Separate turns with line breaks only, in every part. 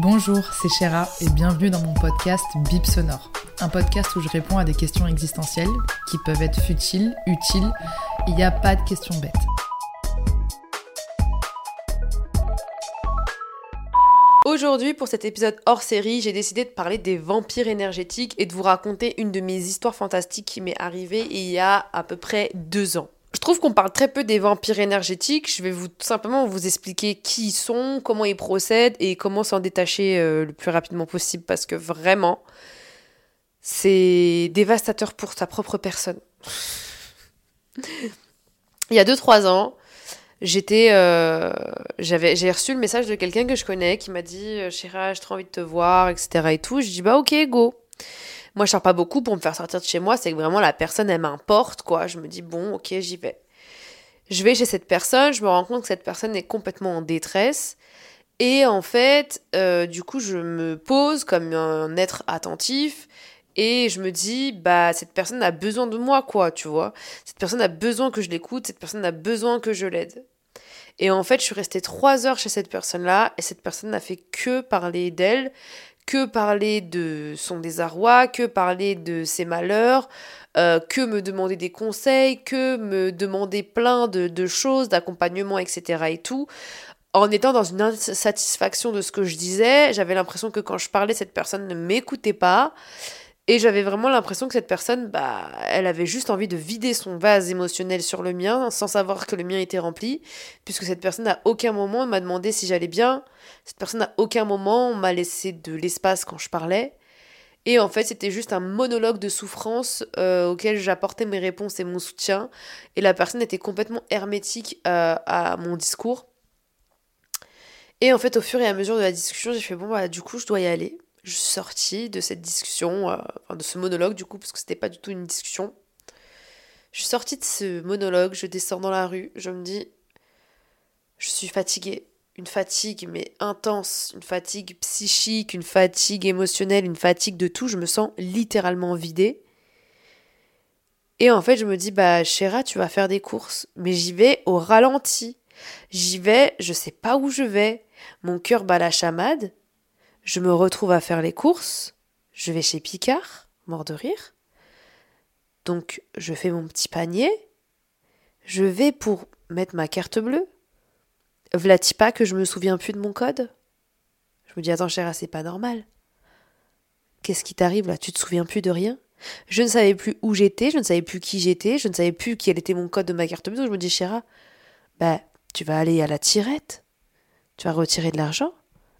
Bonjour, c'est Chéra et bienvenue dans mon podcast Bip Sonore. Un podcast où je réponds à des questions existentielles qui peuvent être futiles, utiles. Il n'y a pas de questions bêtes.
Aujourd'hui, pour cet épisode hors série, j'ai décidé de parler des vampires énergétiques et de vous raconter une de mes histoires fantastiques qui m'est arrivée il y a à peu près deux ans. Trouve qu'on parle très peu des vampires énergétiques. Je vais vous simplement vous expliquer qui ils sont, comment ils procèdent et comment s'en détacher euh, le plus rapidement possible parce que vraiment, c'est dévastateur pour sa propre personne. il y a 2-3 ans, j'étais euh, j'avais j'ai reçu le message de quelqu'un que je connais qui m'a dit euh, Chéra j'ai trop envie de te voir etc et tout je dis bah ok go moi je sors pas beaucoup pour me faire sortir de chez moi c'est que vraiment la personne elle m'importe quoi je me dis bon ok j'y vais je vais chez cette personne je me rends compte que cette personne est complètement en détresse et en fait euh, du coup je me pose comme un être attentif et je me dis, bah, cette personne a besoin de moi, quoi, tu vois. Cette personne a besoin que je l'écoute, cette personne a besoin que je l'aide. Et en fait, je suis restée trois heures chez cette personne-là, et cette personne n'a fait que parler d'elle, que parler de son désarroi, que parler de ses malheurs, euh, que me demander des conseils, que me demander plein de, de choses, d'accompagnement, etc. et tout. En étant dans une insatisfaction de ce que je disais, j'avais l'impression que quand je parlais, cette personne ne m'écoutait pas. Et j'avais vraiment l'impression que cette personne, bah, elle avait juste envie de vider son vase émotionnel sur le mien, sans savoir que le mien était rempli, puisque cette personne à aucun moment m'a demandé si j'allais bien. Cette personne à aucun moment m'a laissé de l'espace quand je parlais. Et en fait, c'était juste un monologue de souffrance euh, auquel j'apportais mes réponses et mon soutien. Et la personne était complètement hermétique euh, à mon discours. Et en fait, au fur et à mesure de la discussion, j'ai fait bon, bah, du coup, je dois y aller je suis sortie de cette discussion, euh, de ce monologue du coup, parce que c'était pas du tout une discussion. Je suis sortie de ce monologue, je descends dans la rue, je me dis, je suis fatiguée. Une fatigue, mais intense, une fatigue psychique, une fatigue émotionnelle, une fatigue de tout. Je me sens littéralement vidée. Et en fait, je me dis, bah, Chéra, tu vas faire des courses. Mais j'y vais au ralenti. J'y vais, je sais pas où je vais. Mon cœur bat la chamade. Je me retrouve à faire les courses. Je vais chez Picard, mort de rire. Donc, je fais mon petit panier. Je vais pour mettre ma carte bleue. Vlati pas que je me souviens plus de mon code Je me dis, attends, chéra, c'est pas normal. Qu'est-ce qui t'arrive là? Tu te souviens plus de rien? Je ne savais plus où j'étais, je ne savais plus qui j'étais, je ne savais plus quel était mon code de ma carte bleue. Je me dis, chéra, bah, tu vas aller à la tirette. Tu vas retirer de l'argent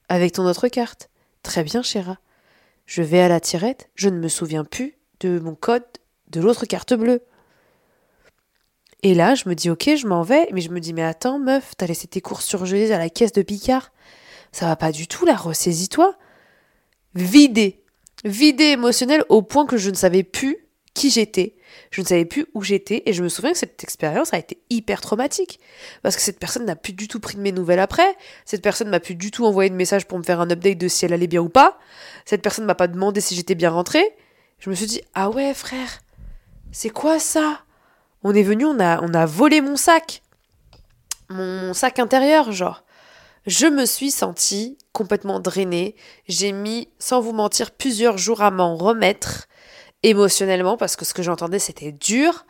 avec ton autre carte. Très bien, chéra. Je vais à la tirette, je ne me souviens plus de mon code de l'autre carte bleue. Et là, je me dis, ok, je m'en vais, mais je me dis, mais attends, meuf, t'as laissé tes courses surgelées à la caisse de Picard. Ça va pas du tout, là, ressaisis-toi. Vidé. Vidé émotionnel au point que je ne savais plus qui j'étais. Je ne savais plus où j'étais et je me souviens que cette expérience a été hyper traumatique parce que cette personne n'a plus du tout pris de mes nouvelles après. Cette personne m'a plus du tout envoyé de message pour me faire un update de si elle allait bien ou pas. Cette personne m'a pas demandé si j'étais bien rentrée. Je me suis dit ah ouais frère, c'est quoi ça? On est venu, on a on a volé mon sac, mon sac intérieur genre. Je me suis sentie complètement drainée. J'ai mis, sans vous mentir, plusieurs jours à m'en remettre émotionnellement parce que ce que j'entendais c'était dur.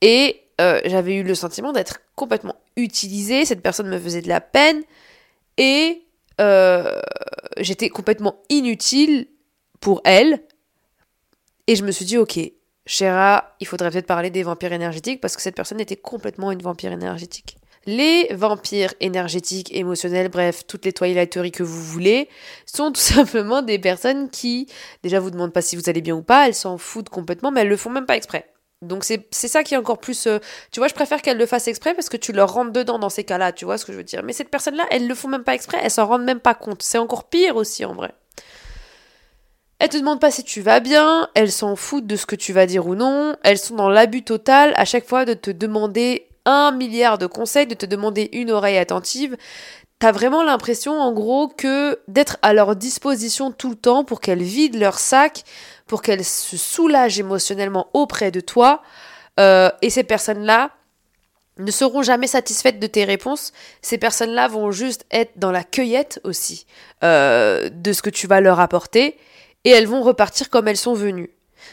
Et euh, j'avais eu le sentiment d'être complètement utilisée, cette personne me faisait de la peine. Et euh, j'étais complètement inutile pour elle. Et je me suis dit ok Chéra, il faudrait peut-être parler des vampires énergétiques parce que cette personne était complètement une vampire énergétique. Les vampires énergétiques, émotionnels, bref, toutes les toiletteries que vous voulez, sont tout simplement des personnes qui, déjà, vous demandent pas si vous allez bien ou pas, elles s'en foutent complètement, mais elles le font même pas exprès. Donc c'est ça qui est encore plus... euh, tu vois, je préfère qu'elle le fasse exprès parce que tu leur rentres dedans dans ces cas-là, tu vois ce que je veux dire. Mais cette personne-là, elle le font même pas exprès, elles s'en rendent même pas compte. C'est encore pire aussi en vrai. Elles te demandent pas si tu vas bien, elles s'en foutent de ce que tu vas dire ou non, elles sont dans l'abus total à chaque fois de te demander un milliard de conseils, de te demander une oreille attentive. T'as vraiment l'impression, en gros, que d'être à leur disposition tout le temps pour qu'elles vident leur sac, pour qu'elles se soulagent émotionnellement auprès de toi. Euh, et ces personnes-là ne seront jamais satisfaites de tes réponses. Ces personnes-là vont juste être dans la cueillette aussi euh, de ce que tu vas leur apporter et elles vont repartir comme elles sont venues.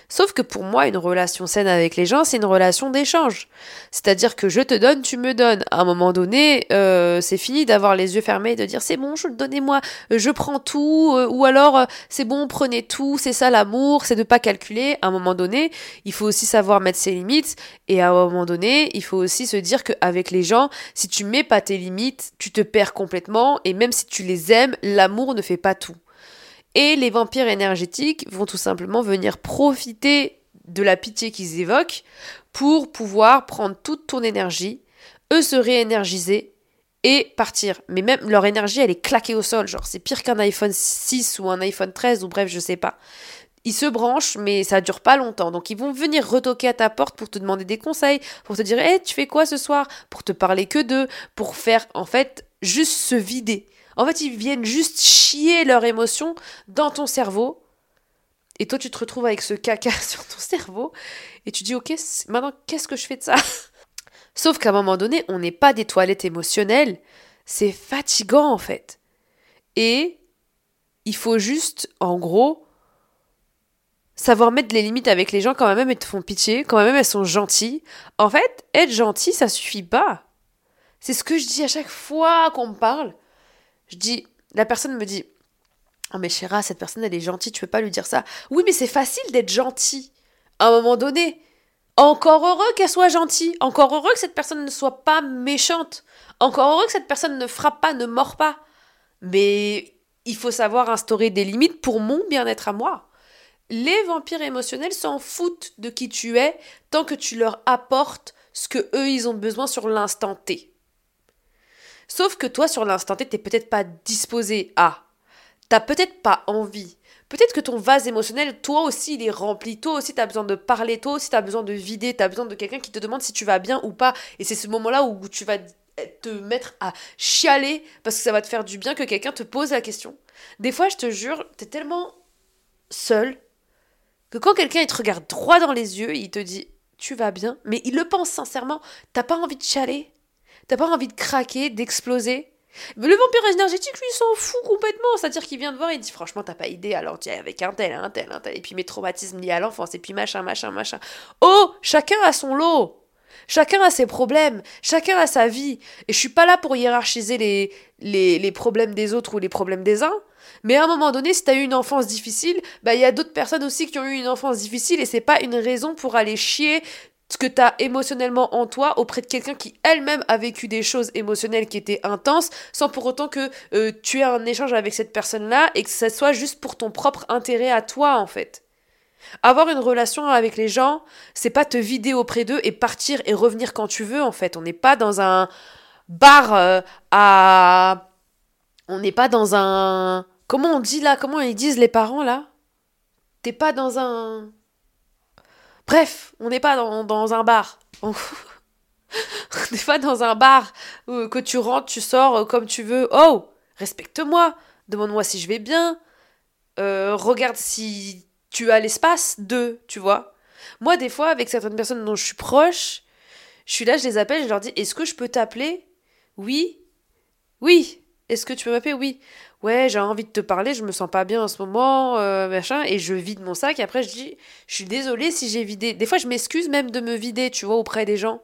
Sauf que pour moi, une relation saine avec les gens, c'est une relation d'échange. C'est-à-dire que je te donne, tu me donnes. À un moment donné, euh, c'est fini d'avoir les yeux fermés et de dire c'est bon, je donnez-moi, euh, je prends tout, euh, ou alors c'est bon, prenez tout, c'est ça l'amour, c'est de pas calculer. À un moment donné, il faut aussi savoir mettre ses limites, et à un moment donné, il faut aussi se dire qu'avec les gens, si tu mets pas tes limites, tu te perds complètement, et même si tu les aimes, l'amour ne fait pas tout. Et les vampires énergétiques vont tout simplement venir profiter de la pitié qu'ils évoquent pour pouvoir prendre toute ton énergie, eux se réénergiser et partir. Mais même leur énergie, elle est claquée au sol. Genre, c'est pire qu'un iPhone 6 ou un iPhone 13 ou bref, je sais pas. Ils se branchent, mais ça dure pas longtemps. Donc, ils vont venir retoquer à ta porte pour te demander des conseils, pour te dire, hé, tu fais quoi ce soir? Pour te parler que d'eux, pour faire, en fait, juste se vider. En fait, ils viennent juste chier leurs émotions dans ton cerveau. Et toi, tu te retrouves avec ce caca sur ton cerveau. Et tu dis, ok, maintenant, qu'est-ce que je fais de ça? Sauf qu'à un moment donné, on n'est pas des toilettes émotionnelles. C'est fatigant, en fait. Et il faut juste, en gros, savoir mettre les limites avec les gens quand même elles te font pitié, quand même elles sont gentilles. En fait, être gentil, ça suffit pas. C'est ce que je dis à chaque fois qu'on me parle. Je dis, la personne me dit, oh mais Chéra, cette personne elle est gentille, tu peux pas lui dire ça. Oui, mais c'est facile d'être gentil. À un moment donné, encore heureux qu'elle soit gentille, encore heureux que cette personne ne soit pas méchante, encore heureux que cette personne ne frappe pas, ne mord pas. Mais il faut savoir instaurer des limites pour mon bien-être à moi. Les vampires émotionnels s'en foutent de qui tu es tant que tu leur apportes ce que eux ils ont besoin sur l'instant T. Sauf que toi, sur l'instant T, t'es peut-être pas disposé à. T'as peut-être pas envie. Peut-être que ton vase émotionnel, toi aussi, il est rempli. Toi aussi, t'as besoin de parler. Toi aussi, t'as besoin de vider. T'as besoin de quelqu'un qui te demande si tu vas bien ou pas. Et c'est ce moment-là où tu vas te mettre à chialer parce que ça va te faire du bien que quelqu'un te pose la question. Des fois, je te jure, t'es tellement seul que quand quelqu'un il te regarde droit dans les yeux, il te dit tu vas bien, mais il le pense sincèrement, t'as pas envie de chialer, T'as pas envie de craquer, d'exploser? Mais le vampire énergétique, lui, il s'en fout complètement. C'est-à-dire qu'il vient de voir, il dit franchement, t'as pas idée, alors tu avec un tel, un tel, un tel, et puis mes traumatismes liés à l'enfance, et puis machin, machin, machin. Oh, chacun a son lot. Chacun a ses problèmes, chacun a sa vie. Et je suis pas là pour hiérarchiser les, les, les problèmes des autres ou les problèmes des uns. Mais à un moment donné, si t'as eu une enfance difficile, bah il y a d'autres personnes aussi qui ont eu une enfance difficile et c'est pas une raison pour aller chier ce que tu émotionnellement en toi auprès de quelqu'un qui elle-même a vécu des choses émotionnelles qui étaient intenses, sans pour autant que euh, tu aies un échange avec cette personne-là et que ça soit juste pour ton propre intérêt à toi, en fait. Avoir une relation avec les gens, c'est pas te vider auprès d'eux et partir et revenir quand tu veux, en fait. On n'est pas dans un bar euh, à. On n'est pas dans un. Comment on dit là Comment ils disent les parents là? T'es pas dans un. Bref, on n'est pas dans, dans, un bar. on n'est pas dans un bar où, que tu rentres, tu sors euh, comme tu veux. Oh, respecte-moi. Demande-moi si je vais bien. Euh, regarde si tu as l'espace de, tu vois. Moi, des fois, avec certaines personnes dont je suis proche, je suis là, je les appelle, je leur dis Est-ce que je peux t'appeler? Oui. Oui. Est-ce que tu peux m'appeler? Oui. Ouais, j'ai envie de te parler, je me sens pas bien en ce moment, euh, machin, et je vide mon sac. Et après, je dis Je suis désolée si j'ai vidé. Des fois, je m'excuse même de me vider, tu vois, auprès des gens.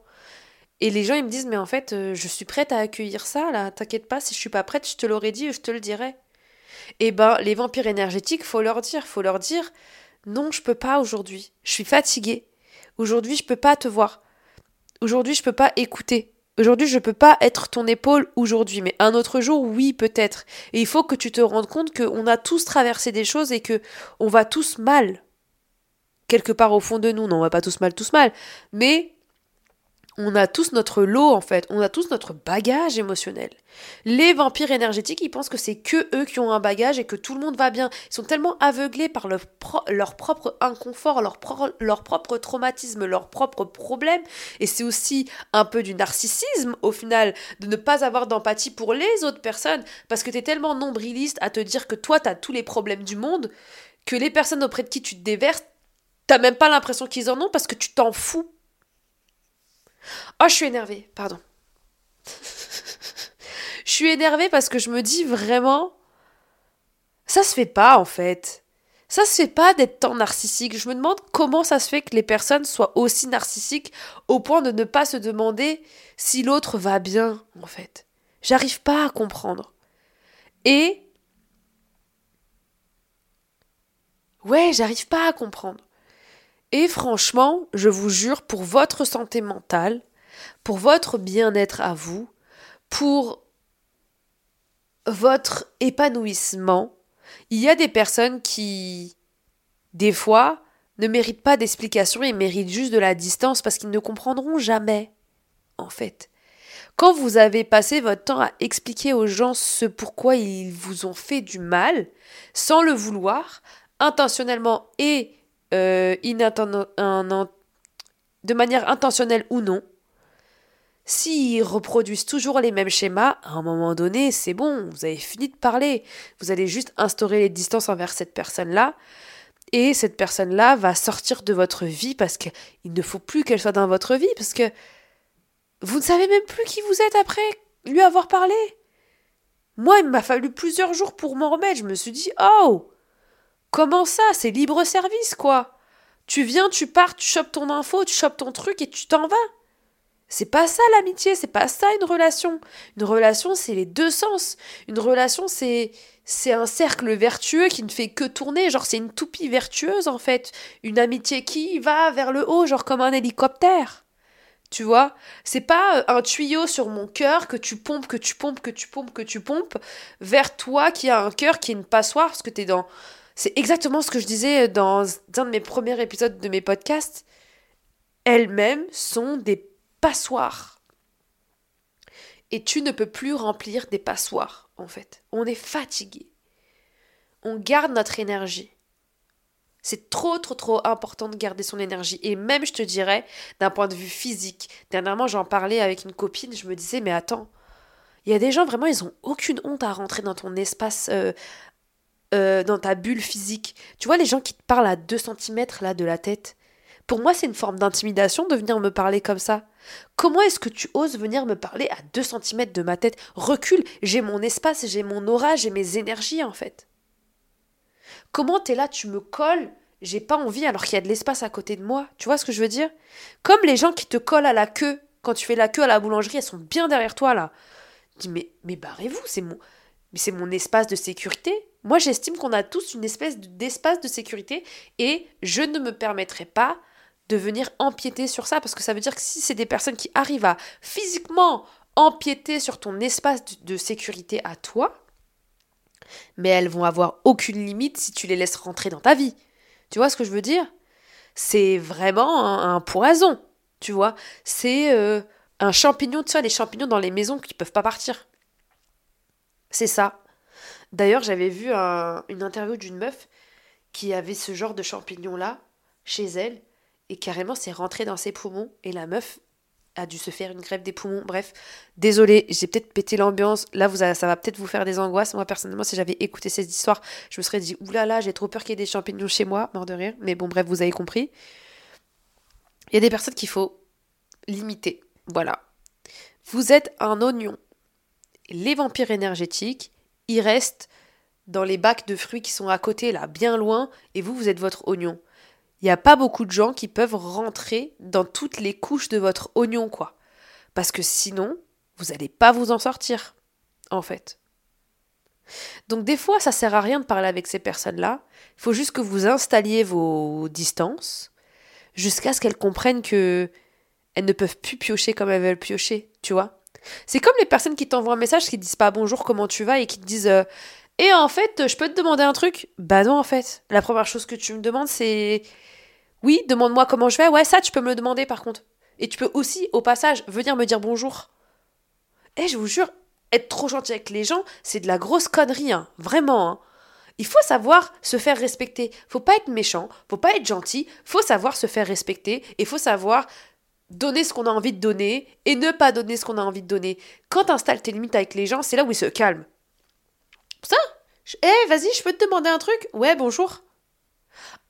Et les gens, ils me disent Mais en fait, euh, je suis prête à accueillir ça, là. T'inquiète pas, si je suis pas prête, je te l'aurais dit, je te le dirais. Et ben, les vampires énergétiques, faut leur dire, faut leur dire Non, je peux pas aujourd'hui. Je suis fatiguée. Aujourd'hui, je peux pas te voir. Aujourd'hui, je peux pas écouter. Aujourd'hui, je peux pas être ton épaule aujourd'hui, mais un autre jour, oui, peut-être. Et il faut que tu te rendes compte qu'on a tous traversé des choses et que on va tous mal. quelque part au fond de nous, non, on va pas tous mal, tous mal, mais on a tous notre lot en fait, on a tous notre bagage émotionnel. Les vampires énergétiques, ils pensent que c'est que eux qui ont un bagage et que tout le monde va bien. Ils sont tellement aveuglés par leur, propre inconfort, leur, leur propre traumatisme, leurs propres problèmes. Et c'est aussi un peu du narcissisme au final de ne pas avoir d'empathie pour les autres personnes parce que tu es tellement nombriliste à te dire que toi tu as tous les problèmes du monde que les personnes auprès de qui tu te déverses, t'as même pas l'impression qu'ils en ont parce que tu t'en fous Oh, je suis énervée, pardon. je suis énervée parce que je me dis vraiment, ça se fait pas en fait. Ça se fait pas d'être tant narcissique. Je me demande comment ça se fait que les personnes soient aussi narcissiques au point de ne pas se demander si l'autre va bien en fait. J'arrive pas à comprendre. Et Ouais, j'arrive pas à comprendre. Et franchement, je vous jure, pour votre santé mentale, pour votre bien-être à vous, pour votre épanouissement, il y a des personnes qui, des fois, ne méritent pas d'explication et méritent juste de la distance parce qu'ils ne comprendront jamais, en fait. Quand vous avez passé votre temps à expliquer aux gens ce pourquoi ils vous ont fait du mal, sans le vouloir, intentionnellement et euh, de manière intentionnelle ou non, s'ils reproduisent toujours les mêmes schémas, à un moment donné, c'est bon, vous avez fini de parler. Vous allez juste instaurer les distances envers cette personne-là. Et cette personne-là va sortir de votre vie parce qu'il ne faut plus qu'elle soit dans votre vie, parce que vous ne savez même plus qui vous êtes après lui avoir parlé. Moi, il m'a fallu plusieurs jours pour m'en remettre. Je me suis dit, oh, Comment ça? C'est libre service, quoi. Tu viens, tu pars, tu chopes ton info, tu chopes ton truc et tu t'en vas. C'est pas ça l'amitié, c'est pas ça une relation. Une relation, c'est les deux sens. Une relation, c'est c'est un cercle vertueux qui ne fait que tourner, genre c'est une toupie vertueuse en fait. Une amitié qui va vers le haut, genre comme un hélicoptère. Tu vois? C'est pas euh, un tuyau sur mon cœur que tu pompes, que tu pompes, que tu pompes, que tu pompes vers toi qui a un cœur qui est une passoire parce que t'es dans c'est exactement ce que je disais dans un de mes premiers épisodes de mes podcasts. Elles-mêmes sont des passoires. Et tu ne peux plus remplir des passoires, en fait. On est fatigué. On garde notre énergie. C'est trop, trop, trop important de garder son énergie. Et même, je te dirais, d'un point de vue physique. Dernièrement, j'en parlais avec une copine, je me disais, mais attends, il y a des gens, vraiment, ils ont aucune honte à rentrer dans ton espace euh, euh, dans ta bulle physique. Tu vois, les gens qui te parlent à 2 cm là de la tête. Pour moi, c'est une forme d'intimidation de venir me parler comme ça. Comment est-ce que tu oses venir me parler à 2 cm de ma tête? Recule, j'ai mon espace, j'ai mon aura, j'ai mes énergies en fait. Comment t'es là, tu me colles? J'ai pas envie alors qu'il y a de l'espace à côté de moi. Tu vois ce que je veux dire? Comme les gens qui te collent à la queue quand tu fais la queue à la boulangerie, elles sont bien derrière toi là. dis mais mais barrez-vous, c'est mon mais c'est mon espace de sécurité. Moi, j'estime qu'on a tous une espèce d'espace de sécurité et je ne me permettrai pas de venir empiéter sur ça parce que ça veut dire que si c'est des personnes qui arrivent à physiquement empiéter sur ton espace de sécurité à toi, mais elles vont avoir aucune limite si tu les laisses rentrer dans ta vie. Tu vois ce que je veux dire? C'est vraiment un, poison, tu vois? C'est euh, un champignon, tu vois, les champignons dans les maisons qui peuvent pas partir. C'est ça. D'ailleurs, j'avais vu une interview d'une meuf qui avait ce genre de champignon-là chez elle et carrément c'est rentré dans ses poumons et la meuf a dû se faire une grève des poumons. Bref, désolé, j'ai peut-être pété l'ambiance. Là, vous ça va peut-être vous faire des angoisses. Moi, personnellement, si j'avais écouté cette histoire, je me serais dit oulala, j'ai trop peur qu'il y ait des champignons chez moi, mort de rire. Mais bon, bref, vous avez compris. Il y a des personnes qu'il faut limiter. Voilà. Vous êtes un oignon. Les vampires énergétiques, il reste dans les bacs de fruits qui sont à côté, là, bien loin, et vous, vous êtes votre oignon. Il n'y a pas beaucoup de gens qui peuvent rentrer dans toutes les couches de votre oignon, quoi. Parce que sinon, vous n'allez pas vous en sortir, en fait. Donc des fois, ça sert à rien de parler avec ces personnes-là. Il faut juste que vous installiez vos distances jusqu'à ce qu'elles comprennent que elles ne peuvent plus piocher comme elles veulent piocher, tu vois. C'est comme les personnes qui t'envoient un message qui disent pas bonjour, comment tu vas et qui te disent euh, Et en fait, je peux te demander un truc? Bah non, en fait. La première chose que tu me demandes, c'est Oui, demande-moi comment je vais. Ouais, ça, tu peux me le demander par contre. Et tu peux aussi, au passage, venir me dire bonjour. Eh, je vous jure, être trop gentil avec les gens, c'est de la grosse connerie, hein. Vraiment, hein. Il faut savoir se faire respecter. Faut pas être méchant, faut pas être gentil, faut savoir se faire respecter et faut savoir donner ce qu'on a envie de donner et ne pas donner ce qu'on a envie de donner. Quand t'installes tes limites avec les gens, c'est là où ils se calment. Ça Eh, vas-y, je peux te demander un truc? Ouais, bonjour.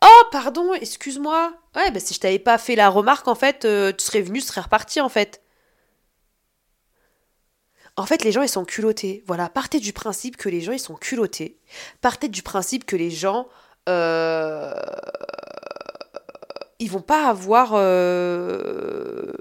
Oh, pardon, excuse-moi. Ouais, bah si je t'avais pas fait la remarque, en fait, euh, tu serais venu, tu serais reparti, en fait. En fait, les gens, ils sont culottés. Voilà, partez du principe que les gens, ils sont culottés. Partez du principe que les gens, euh, ils vont pas avoir euh,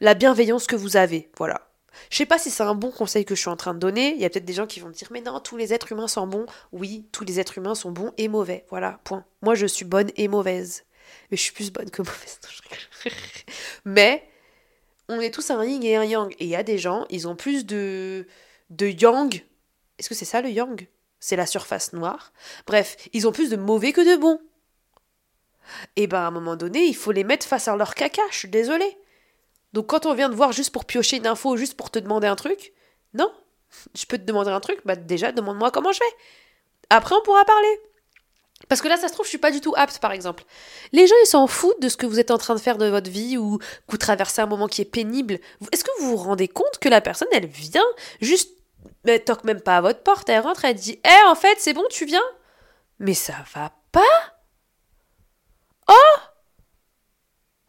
la bienveillance que vous avez. Voilà. Je sais pas si c'est un bon conseil que je suis en train de donner. Il y a peut-être des gens qui vont me dire mais non, tous les êtres humains sont bons. Oui, tous les êtres humains sont bons et mauvais. Voilà, point. Moi, je suis bonne et mauvaise. Mais je suis plus bonne que mauvaise. mais on est tous un yin et un yang. Et il y a des gens, ils ont plus de, de yang. Est-ce que c'est ça le yang? C'est la surface noire. Bref, ils ont plus de mauvais que de bons. Et ben à un moment donné, il faut les mettre face à leur caca, je suis désolée. Donc quand on vient te voir juste pour piocher une info, juste pour te demander un truc, non, je peux te demander un truc, bah déjà demande-moi comment je vais. Après on pourra parler. Parce que là, ça se trouve, je suis pas du tout apte, par exemple. Les gens, ils s'en foutent de ce que vous êtes en train de faire de votre vie ou que vous traversez un moment qui est pénible. Est-ce que vous vous rendez compte que la personne, elle vient juste, elle toque même pas à votre porte, elle rentre, elle dit, eh, en fait, c'est bon, tu viens? Mais ça va pas Oh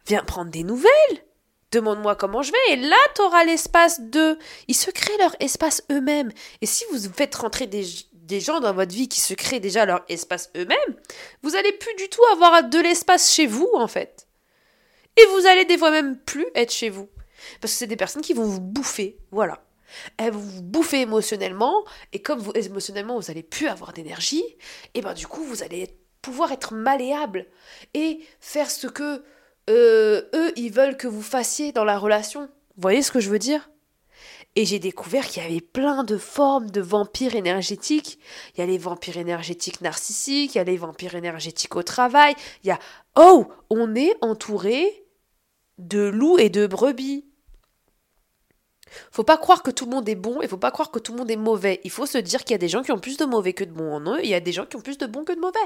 Viens prendre des nouvelles Demande-moi comment je vais, et là, t'auras l'espace de. Ils se créent leur espace eux-mêmes. Et si vous faites rentrer des, gens dans votre vie qui se créent déjà leur espace eux-mêmes, vous allez plus du tout avoir de l'espace chez vous, en fait. Et vous allez des fois même plus être chez vous. Parce que c'est des personnes qui vont vous bouffer, voilà. Elles vont vous bouffer émotionnellement, et comme émotionnellement, vous allez plus avoir d'énergie, et ben du coup, vous allez pouvoir être malléable et faire ce que euh, eux, ils veulent que vous fassiez dans la relation. Vous voyez ce que je veux dire? Et j'ai découvert qu'il y avait plein de formes de vampires énergétiques. Il y a les vampires énergétiques narcissiques, il y a les vampires énergétiques au travail. Il y a oh, on est entouré de loups et de brebis. Faut pas croire que tout le monde est bon et faut pas croire que tout le monde est mauvais. Il faut se dire qu'il y a des gens qui ont plus de mauvais que de bons en eux, et il y a des gens qui ont plus de bons que de mauvais.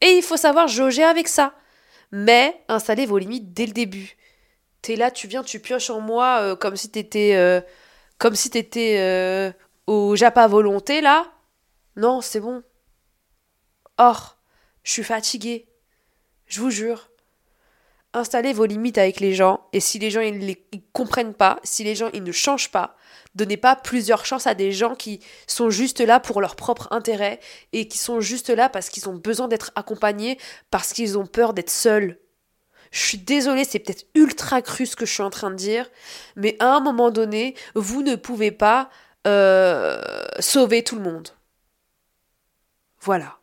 Et il faut savoir jauger avec ça. Mais installez vos limites dès le début. T'es là, tu viens, tu pioches en moi euh, comme si t'étais euh, comme si t'étais euh, au Japa volonté, là. Non, c'est bon. Or, je suis fatiguée. Je vous jure. Installez vos limites avec les gens, et si les gens ils ne comprennent pas, si les gens ils ne changent pas, donnez pas plusieurs chances à des gens qui sont juste là pour leur propre intérêt et qui sont juste là parce qu'ils ont besoin d'être accompagnés, parce qu'ils ont peur d'être seuls. Je suis désolée, c'est peut-être ultra cru ce que je suis en train de dire, mais à un moment donné, vous ne pouvez pas euh, sauver tout le monde. Voilà.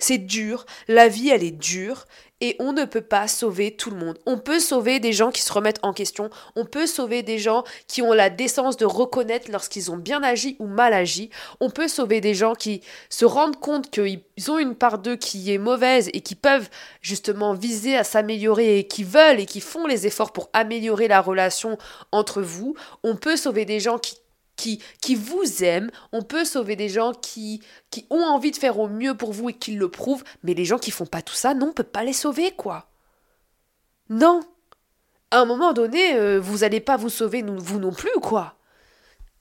C'est dur, la vie elle est dure, et on ne peut pas sauver tout le monde. On peut sauver des gens qui se remettent en question, on peut sauver des gens qui ont la décence de reconnaître lorsqu'ils ont bien agi ou mal agi, on peut sauver des gens qui se rendent compte qu'ils ont une part d'eux qui est mauvaise et qui peuvent justement viser à s'améliorer et qui veulent et qui font les efforts pour améliorer la relation entre vous. On peut sauver des gens qui qui, vous aiment. On peut sauver des gens qui, qui ont envie de faire au mieux pour vous et qui le prouvent. Mais les gens qui font pas tout ça, non, on peut pas les sauver, quoi. Non. À un moment donné, euh, vous allez pas vous sauver, vous non plus, quoi.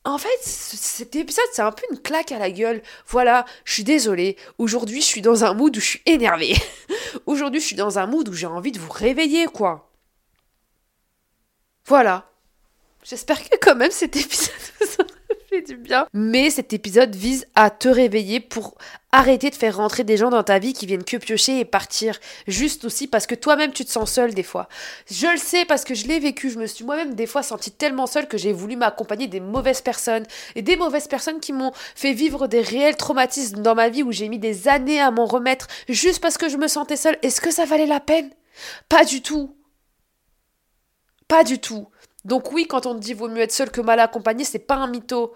En fait, cet épisode, c'est un peu une claque à la gueule. Voilà, je suis désolée. Aujourd'hui, je suis dans un mood où je suis énervée. Aujourd'hui, je suis dans un mood où j'ai envie de vous réveiller, quoi. Voilà. J'espère que quand même cet épisode vous du bien. Mais cet épisode vise à te réveiller pour arrêter de faire rentrer des gens dans ta vie qui viennent que piocher et partir. Juste aussi parce que toi-même tu te sens seul des fois. Je le sais parce que je l'ai vécu. Je me suis moi-même des fois sentie tellement seule que j'ai voulu m'accompagner des mauvaises personnes. Et des mauvaises personnes qui m'ont fait vivre des réels traumatismes dans ma vie où j'ai mis des années à m'en remettre juste parce que je me sentais seule. Est-ce que ça valait la peine? Pas du tout. Pas du tout. Donc oui, quand on te dit vaut mieux être seul que mal accompagné, c'est pas un mytho.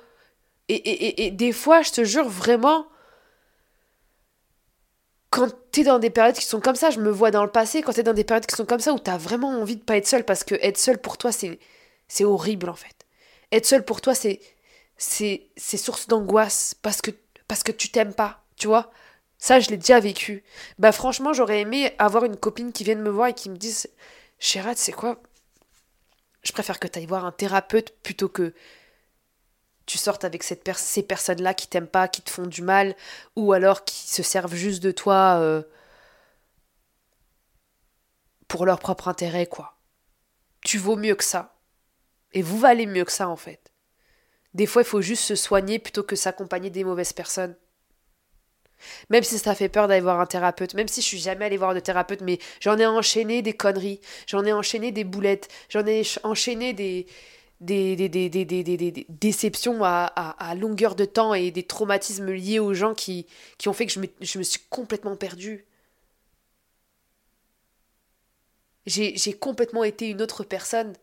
Et, et, et, des fois, je te jure vraiment, quand t'es dans des périodes qui sont comme ça, je me vois dans le passé, quand t'es dans des périodes qui sont comme ça, où t'as vraiment envie de pas être seul, parce que être seul pour toi, c'est, c'est horrible en fait. Être seul pour toi, c'est, c'est, c'est source d'angoisse, parce que, parce que tu t'aimes pas, tu vois. Ça, je l'ai déjà vécu. Bah franchement, j'aurais aimé avoir une copine qui vienne me voir et qui me dise, Chérat, c'est quoi? Je préfère que t'ailles voir un thérapeute plutôt que tu sortes avec cette ces personnes-là qui t'aiment pas, qui te font du mal, ou alors qui se servent juste de toi euh, pour leur propre intérêt, quoi. Tu vaux mieux que ça. Et vous valez mieux que ça, en fait. Des fois, il faut juste se soigner plutôt que s'accompagner des mauvaises personnes. Même si ça fait peur d'aller voir un thérapeute, même si je suis jamais allée voir de thérapeute, mais j'en ai enchaîné des conneries, j'en ai enchaîné des boulettes, j'en ai enchaîné des, des, des, des, des déceptions à, à, longueur de temps et des traumatismes liés aux gens qui, qui ont fait que je me, je me suis complètement perdue. J'ai complètement été une autre personne,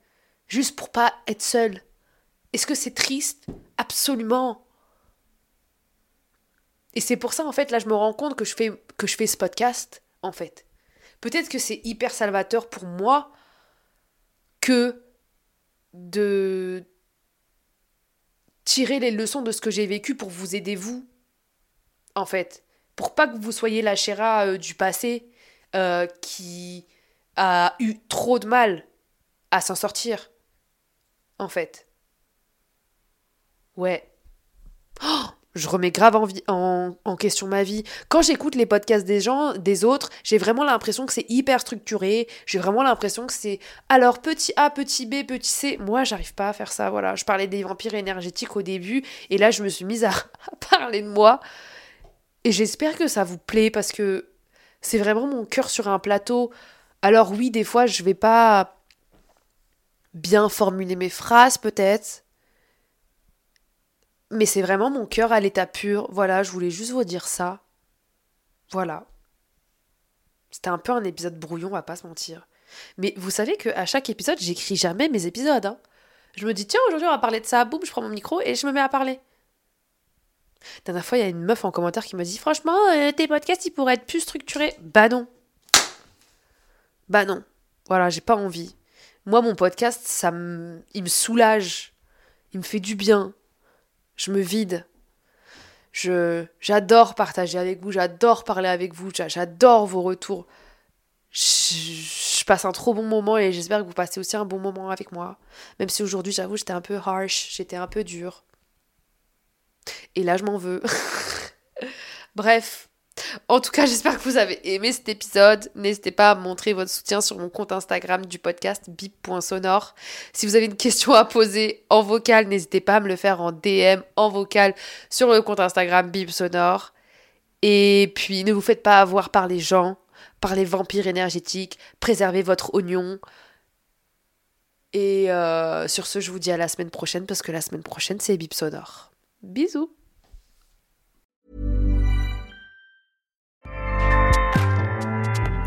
juste pour pas être seule. Est-ce que c'est triste? Absolument. Et c'est pour ça, en fait, là, je me rends compte que je fais, que je fais ce podcast, en fait. Peut-être que c'est hyper salvateur pour moi que de tirer les leçons de ce que j'ai vécu pour vous aider, vous, en fait. Pour pas que vous soyez la chéra euh, du passé euh, qui a eu trop de mal à s'en sortir, en fait. Ouais. Oh je remets grave en, question ma vie. Quand j'écoute les podcasts des gens, des autres, j'ai vraiment l'impression que c'est hyper structuré. J'ai vraiment l'impression que c'est alors petit A, petit B, petit C. Moi, j'arrive pas à faire ça. Voilà, je parlais des vampires énergétiques au début, et là, je me suis mise à, à parler de moi. Et j'espère que ça vous plaît parce que c'est vraiment mon cœur sur un plateau. Alors oui, des fois, je vais pas bien formuler mes phrases, peut-être mais c'est vraiment mon cœur à l'état pur. Voilà, je voulais juste vous dire ça. Voilà. C'était un peu un épisode brouillon, à pas se mentir. Mais vous savez qu'à chaque épisode, j'écris jamais mes épisodes. Hein. Je me dis, tiens, aujourd'hui on va parler de ça. Boum, je prends mon micro et je me mets à parler. La dernière fois, il y a une meuf en commentaire qui m'a dit, franchement, euh, tes podcasts, ils pourraient être plus structurés. Bah non. Bah non. Voilà, j'ai pas envie. Moi, mon podcast, ça il me soulage. Il me fait du bien je me vide. Je j'adore partager avec vous, j'adore parler avec vous, j'adore vos retours. Je, passe un trop bon moment et j'espère que vous passez aussi un bon moment avec moi. Même si aujourd'hui, j'avoue, j'étais un peu harsh, j'étais un peu dur. Et là, je m'en veux. Bref, en tout cas, j'espère que vous avez aimé cet épisode. N'hésitez pas à montrer votre soutien sur mon compte Instagram du podcast bip.sonore. Si vous avez une question à poser en vocal, n'hésitez pas à me le faire en DM, en vocal, sur le compte Instagram bip.sonore. Et puis, ne vous faites pas avoir par les gens, par les vampires énergétiques. Préservez votre oignon. Et euh, sur ce, je vous dis à la semaine prochaine parce que la semaine prochaine, c'est Bip Sonore. Bisous